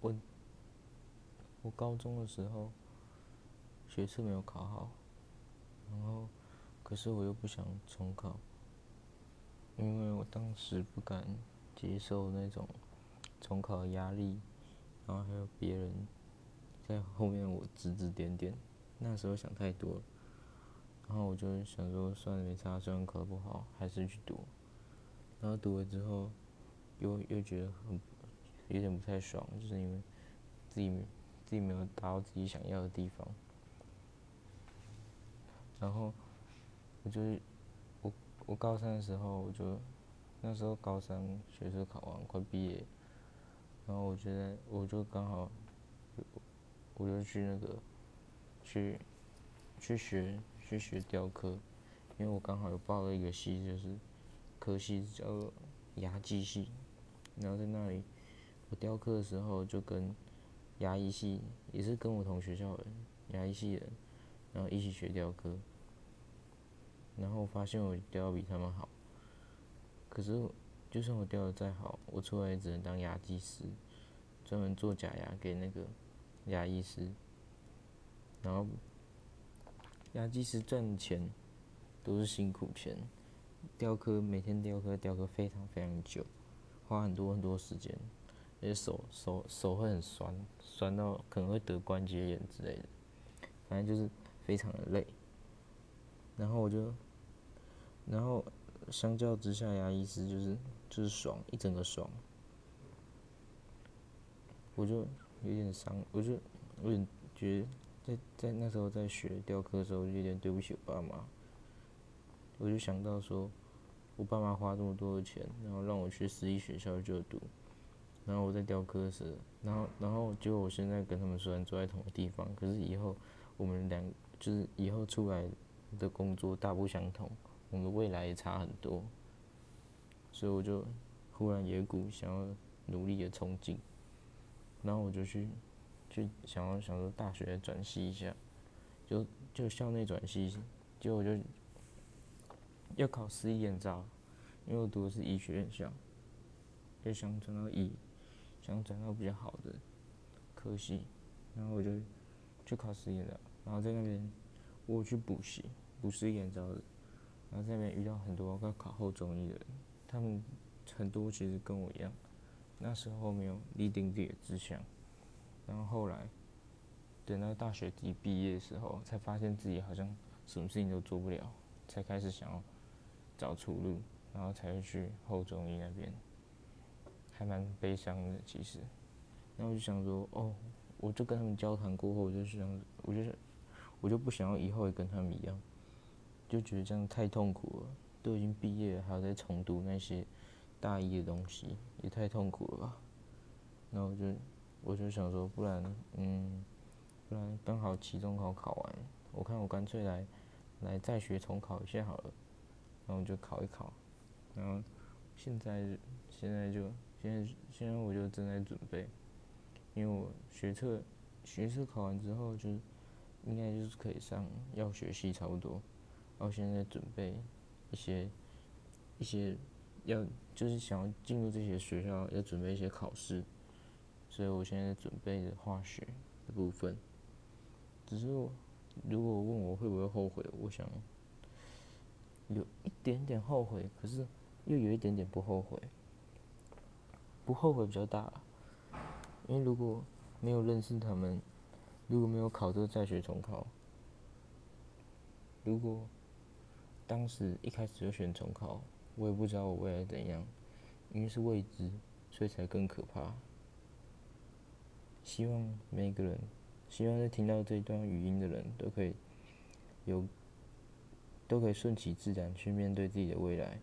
我我高中的时候学测没有考好，然后可是我又不想重考，因为我当时不敢接受那种重考的压力，然后还有别人在后面我指指点点，那时候想太多了，然后我就想说算了没差，虽然考不好还是去读，然后读了之后又又觉得很有点不太爽，就是因为自己自己没有达到自己想要的地方，然后我就我我高三的时候我就那时候高三学测考完快毕业，然后我觉得我就刚好我就去那个去去学去学雕刻，因为我刚好有报了一个系，就是科系叫牙技系，然后在那里。我雕刻的时候就跟牙医系，也是跟我同学校的牙医系人，然后一起学雕刻，然后发现我雕的比他们好，可是就算我雕的再好，我出来也只能当牙技师，专门做假牙给那个牙医师，然后牙技师赚钱都是辛苦钱，雕刻每天雕刻雕刻非常非常久，花很多很多时间。而且手手手会很酸，酸到可能会得关节炎之类的，反正就是非常的累。然后我就，然后相较之下，牙医师就是就是爽，一整个爽。我就有点伤，我就有点觉得，在在那时候在学雕刻的时候，有点对不起我爸妈。我就想到说，我爸妈花这么多的钱，然后让我去私立学校就读。然后我在雕刻时，然后然后就我现在跟他们虽然坐在同个地方，可是以后我们两就是以后出来的工作大不相同，我们未来也差很多，所以我就忽然有股想要努力的冲劲，然后我就去去想要想说大学转系一下，就就校内转系，结果就要考私立眼罩，因为我读的是医学院校，就想转到医。想转到比较好的科系，然后我就去考实验了，然后在那边我去补习，补实验招的，然后在那边遇到很多要考后中医的人，他们很多其实跟我一样，那时候没有立定自己的志向，然后后来等到大学一毕业的时候，才发现自己好像什么事情都做不了，才开始想要找出路，然后才会去后中医那边。还蛮悲伤的，其实，然后我就想说，哦，我就跟他们交谈过后，我就想，我就是，我就不想要以后也跟他们一样，就觉得这样太痛苦了。都已经毕业了，还要再重读那些大一的东西，也太痛苦了吧。然后我就，我就想说，不然，嗯，不然刚好期中考考完，我看我干脆来，来再学重考一下好了。然后就考一考，然后现在，现在就。现在现在我就正在准备，因为我学测学测考完之后就应该就是可以上药学系差不多，然后现在准备一些一些要就是想要进入这些学校要准备一些考试，所以我现在准备化学的部分，只是我如果问我会不会后悔，我想有一点点后悔，可是又有一点点不后悔。不后悔比较大，因为如果没有认识他们，如果没有考这个在学重考，如果当时一开始就选重考，我也不知道我未来怎样，因为是未知，所以才更可怕。希望每个人，希望在听到这段语音的人都可以有，都可以顺其自然去面对自己的未来。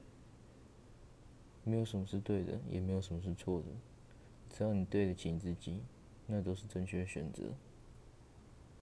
没有什么是对的，也没有什么是错的，只要你对得起你自己，那都是正确的选择。